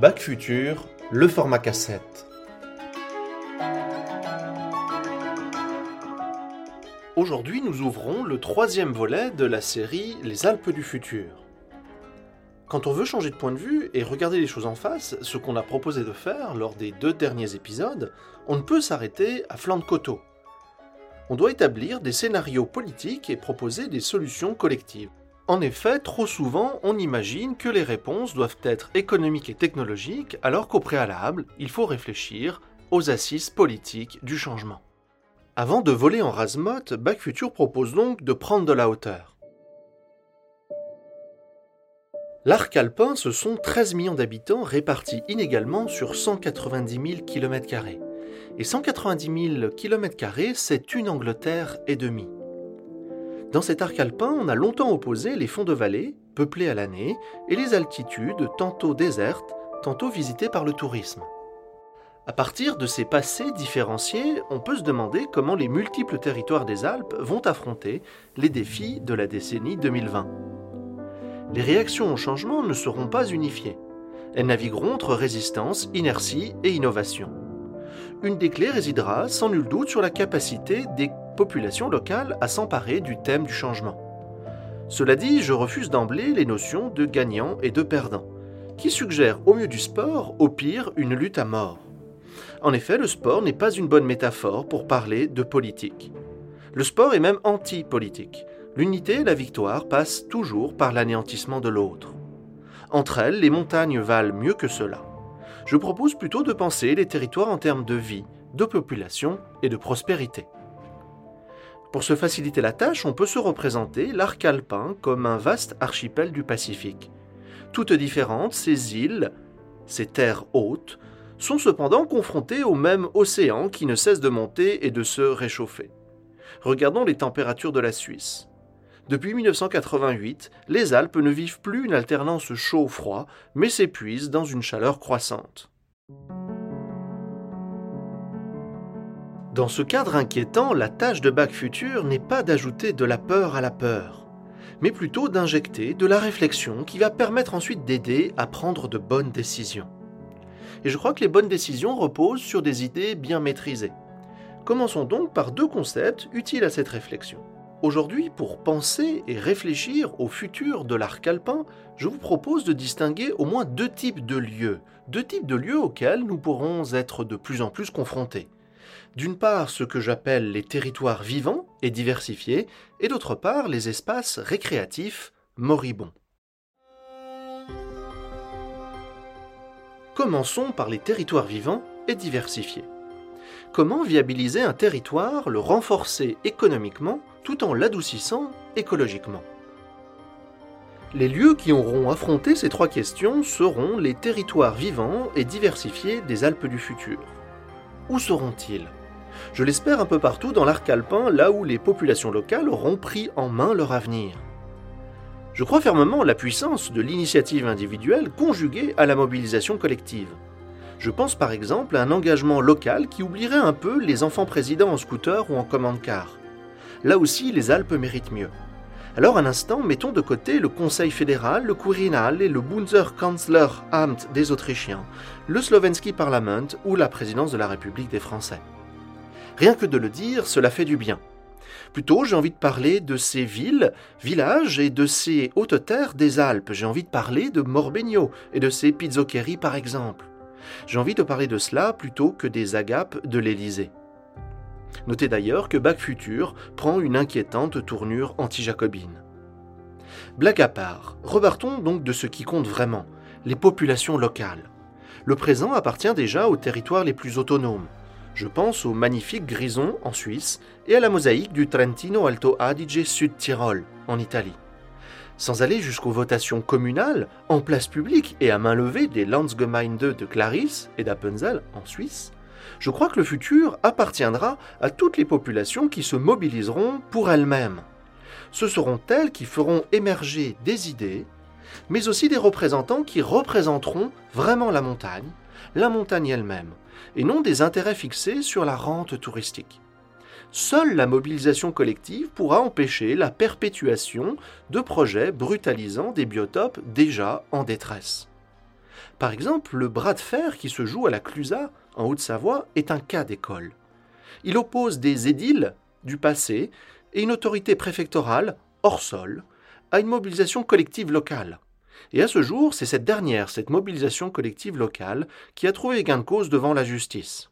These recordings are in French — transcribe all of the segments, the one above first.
Bac Futur, le format cassette. Aujourd'hui, nous ouvrons le troisième volet de la série Les Alpes du futur. Quand on veut changer de point de vue et regarder les choses en face, ce qu'on a proposé de faire lors des deux derniers épisodes, on ne peut s'arrêter à flanc de coteau. On doit établir des scénarios politiques et proposer des solutions collectives. En effet, trop souvent, on imagine que les réponses doivent être économiques et technologiques, alors qu'au préalable, il faut réfléchir aux assises politiques du changement. Avant de voler en rasemotte, Bac Futur propose donc de prendre de la hauteur. L'arc alpin, ce sont 13 millions d'habitants répartis inégalement sur 190 000 km. Et 190 000 km, c'est une Angleterre et demie. Dans cet arc alpin, on a longtemps opposé les fonds de vallée, peuplés à l'année, et les altitudes, tantôt désertes, tantôt visitées par le tourisme. À partir de ces passés différenciés, on peut se demander comment les multiples territoires des Alpes vont affronter les défis de la décennie 2020. Les réactions au changement ne seront pas unifiées. Elles navigueront entre résistance, inertie et innovation. Une des clés résidera sans nul doute sur la capacité des population locale à s'emparer du thème du changement. Cela dit, je refuse d'emblée les notions de gagnant et de perdant, qui suggèrent au mieux du sport, au pire une lutte à mort. En effet, le sport n'est pas une bonne métaphore pour parler de politique. Le sport est même anti-politique. L'unité et la victoire passent toujours par l'anéantissement de l'autre. Entre elles, les montagnes valent mieux que cela. Je propose plutôt de penser les territoires en termes de vie, de population et de prospérité. Pour se faciliter la tâche, on peut se représenter l'arc alpin comme un vaste archipel du Pacifique. Toutes différentes, ces îles, ces terres hautes, sont cependant confrontées au même océan qui ne cesse de monter et de se réchauffer. Regardons les températures de la Suisse. Depuis 1988, les Alpes ne vivent plus une alternance chaud-froid, mais s'épuisent dans une chaleur croissante. Dans ce cadre inquiétant, la tâche de Bac Futur n'est pas d'ajouter de la peur à la peur, mais plutôt d'injecter de la réflexion qui va permettre ensuite d'aider à prendre de bonnes décisions. Et je crois que les bonnes décisions reposent sur des idées bien maîtrisées. Commençons donc par deux concepts utiles à cette réflexion. Aujourd'hui, pour penser et réfléchir au futur de l'arc alpin, je vous propose de distinguer au moins deux types de lieux, deux types de lieux auxquels nous pourrons être de plus en plus confrontés d'une part ce que j'appelle les territoires vivants et diversifiés, et d'autre part les espaces récréatifs moribonds. Commençons par les territoires vivants et diversifiés. Comment viabiliser un territoire, le renforcer économiquement tout en l'adoucissant écologiquement? Les lieux qui auront affronté ces trois questions seront les territoires vivants et diversifiés des Alpes du futur. Où seront-ils? Je l'espère un peu partout dans l'arc alpin, là où les populations locales auront pris en main leur avenir. Je crois fermement la puissance de l'initiative individuelle conjuguée à la mobilisation collective. Je pense par exemple à un engagement local qui oublierait un peu les enfants présidents en scooter ou en commande-car. Là aussi, les Alpes méritent mieux. Alors un instant, mettons de côté le Conseil fédéral, le Quirinal et le Bundeskanzleramt des Autrichiens, le Slovensky Parliament ou la présidence de la République des Français. Rien que de le dire, cela fait du bien. Plutôt, j'ai envie de parler de ces villes, villages et de ces hautes terres des Alpes. J'ai envie de parler de Morbegno et de ses pizzoccheries par exemple. J'ai envie de parler de cela plutôt que des agapes de l'Élysée. Notez d'ailleurs que Bac Futur prend une inquiétante tournure anti-jacobine. Blague à part, repartons donc de ce qui compte vraiment, les populations locales. Le présent appartient déjà aux territoires les plus autonomes. Je pense au magnifique Grison en Suisse et à la mosaïque du Trentino Alto Adige Sud Tyrol en Italie. Sans aller jusqu'aux votations communales, en place publique et à main levée des Landsgemeinde de Clarisse et d'Appenzell en Suisse, je crois que le futur appartiendra à toutes les populations qui se mobiliseront pour elles-mêmes. Ce seront elles qui feront émerger des idées, mais aussi des représentants qui représenteront vraiment la montagne, la montagne elle-même, et non des intérêts fixés sur la rente touristique. Seule la mobilisation collective pourra empêcher la perpétuation de projets brutalisant des biotopes déjà en détresse. Par exemple, le bras de fer qui se joue à la Clusaz, en Haute-Savoie, est un cas d'école. Il oppose des édiles du passé et une autorité préfectorale, hors sol, à une mobilisation collective locale. Et à ce jour, c'est cette dernière, cette mobilisation collective locale, qui a trouvé gain de cause devant la justice.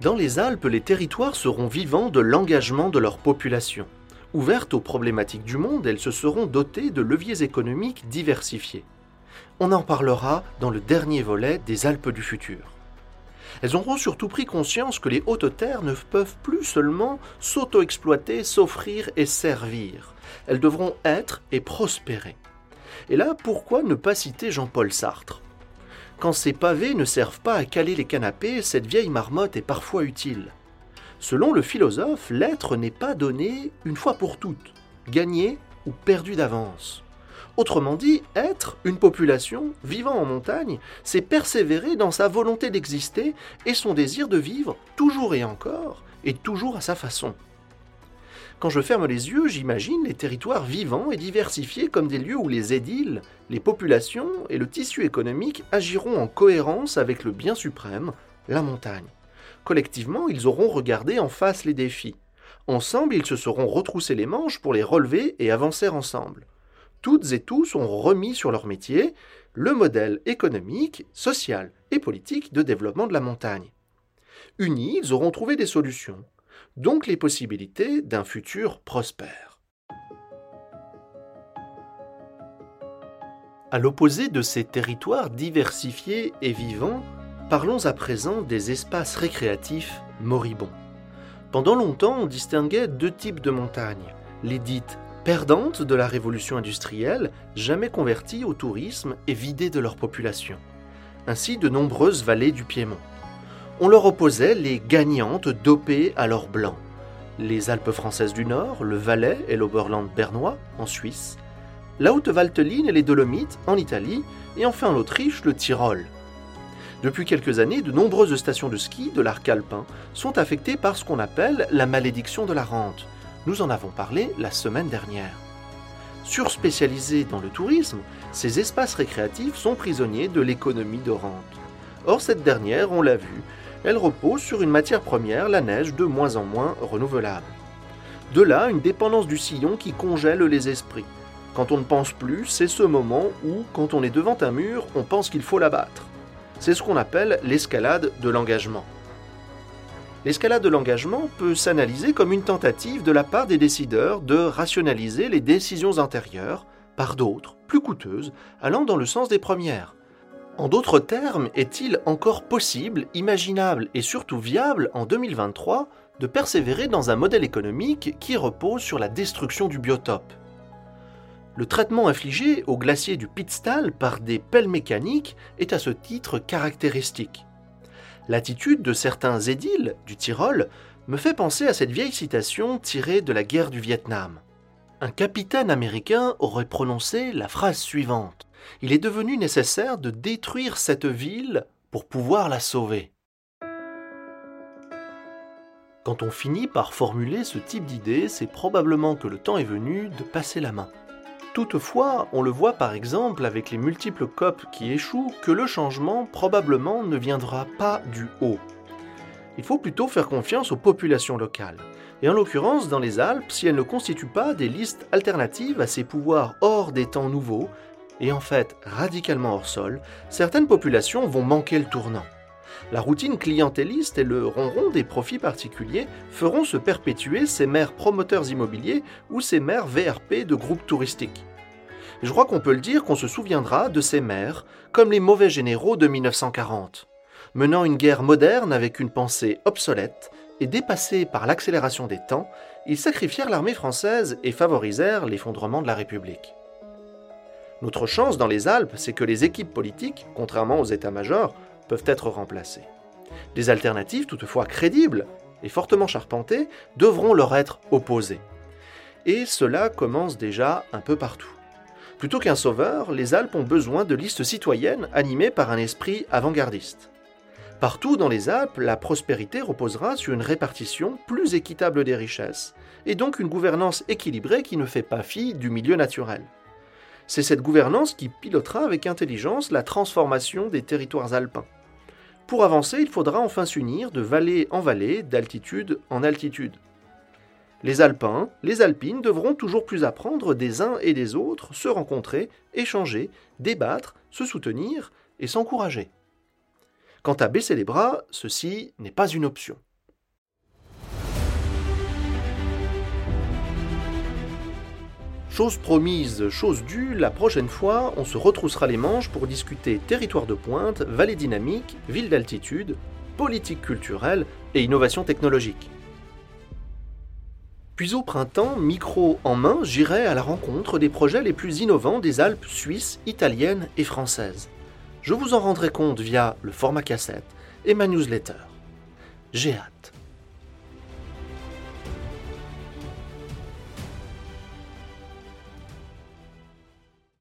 Dans les Alpes, les territoires seront vivants de l'engagement de leur population. Ouvertes aux problématiques du monde, elles se seront dotées de leviers économiques diversifiés. On en parlera dans le dernier volet des Alpes du futur. Elles auront surtout pris conscience que les hautes terres ne peuvent plus seulement s'auto-exploiter, s'offrir et servir. Elles devront être et prospérer. Et là, pourquoi ne pas citer Jean-Paul Sartre? Quand ces pavés ne servent pas à caler les canapés, cette vieille marmotte est parfois utile. Selon le philosophe, l'être n'est pas donné une fois pour toutes, gagné ou perdu d'avance. Autrement dit, être une population vivant en montagne, c'est persévérer dans sa volonté d'exister et son désir de vivre toujours et encore, et toujours à sa façon. Quand je ferme les yeux, j'imagine les territoires vivants et diversifiés comme des lieux où les édiles, les populations et le tissu économique agiront en cohérence avec le bien suprême, la montagne. Collectivement, ils auront regardé en face les défis. Ensemble, ils se seront retroussés les manches pour les relever et avancer ensemble toutes et tous ont remis sur leur métier le modèle économique, social et politique de développement de la montagne. Unis, ils auront trouvé des solutions, donc les possibilités d'un futur prospère. À l'opposé de ces territoires diversifiés et vivants, parlons à présent des espaces récréatifs moribonds. Pendant longtemps, on distinguait deux types de montagnes, les dites perdantes de la révolution industrielle, jamais converties au tourisme et vidées de leur population. Ainsi de nombreuses vallées du Piémont. On leur opposait les gagnantes dopées à l'or blanc. Les Alpes françaises du Nord, le Valais et l'Oberland bernois en Suisse, la Haute Valteline et les Dolomites en Italie, et enfin en Autriche, le Tyrol. Depuis quelques années, de nombreuses stations de ski de l'arc alpin sont affectées par ce qu'on appelle la malédiction de la rente, nous en avons parlé la semaine dernière. Surspécialisés dans le tourisme, ces espaces récréatifs sont prisonniers de l'économie de rente. Or, cette dernière, on l'a vu, elle repose sur une matière première, la neige, de moins en moins renouvelable. De là, une dépendance du sillon qui congèle les esprits. Quand on ne pense plus, c'est ce moment où, quand on est devant un mur, on pense qu'il faut l'abattre. C'est ce qu'on appelle l'escalade de l'engagement. L'escalade de l'engagement peut s'analyser comme une tentative de la part des décideurs de rationaliser les décisions antérieures par d'autres, plus coûteuses, allant dans le sens des premières. En d'autres termes, est-il encore possible, imaginable et surtout viable en 2023 de persévérer dans un modèle économique qui repose sur la destruction du biotope? Le traitement infligé au glacier du Pitztal par des pelles mécaniques est à ce titre caractéristique. L'attitude de certains édiles du Tyrol me fait penser à cette vieille citation tirée de la guerre du Vietnam. Un capitaine américain aurait prononcé la phrase suivante. Il est devenu nécessaire de détruire cette ville pour pouvoir la sauver. Quand on finit par formuler ce type d'idée, c'est probablement que le temps est venu de passer la main. Toutefois, on le voit par exemple avec les multiples COP qui échouent que le changement probablement ne viendra pas du haut. Il faut plutôt faire confiance aux populations locales. Et en l'occurrence, dans les Alpes, si elles ne constituent pas des listes alternatives à ces pouvoirs hors des temps nouveaux, et en fait radicalement hors sol, certaines populations vont manquer le tournant. La routine clientéliste et le ronron des profits particuliers feront se perpétuer ces maires promoteurs immobiliers ou ces maires VRP de groupes touristiques. je crois qu'on peut le dire qu'on se souviendra de ces maires comme les mauvais généraux de 1940, menant une guerre moderne avec une pensée obsolète et dépassée par l'accélération des temps, ils sacrifièrent l'armée française et favorisèrent l'effondrement de la République. Notre chance dans les Alpes, c'est que les équipes politiques, contrairement aux états-majors, peuvent être remplacés. Des alternatives, toutefois crédibles et fortement charpentées, devront leur être opposées. Et cela commence déjà un peu partout. Plutôt qu'un sauveur, les Alpes ont besoin de listes citoyennes animées par un esprit avant-gardiste. Partout dans les Alpes, la prospérité reposera sur une répartition plus équitable des richesses, et donc une gouvernance équilibrée qui ne fait pas fi du milieu naturel. C'est cette gouvernance qui pilotera avec intelligence la transformation des territoires alpins. Pour avancer, il faudra enfin s'unir de vallée en vallée, d'altitude en altitude. Les Alpins, les Alpines devront toujours plus apprendre des uns et des autres, se rencontrer, échanger, débattre, se soutenir et s'encourager. Quant à baisser les bras, ceci n'est pas une option. Chose promise, chose due, la prochaine fois, on se retroussera les manches pour discuter territoire de pointe, vallée dynamique, ville d'altitude, politique culturelle et innovation technologique. Puis au printemps, micro en main, j'irai à la rencontre des projets les plus innovants des Alpes suisses, italiennes et françaises. Je vous en rendrai compte via le format cassette et ma newsletter. J'ai hâte.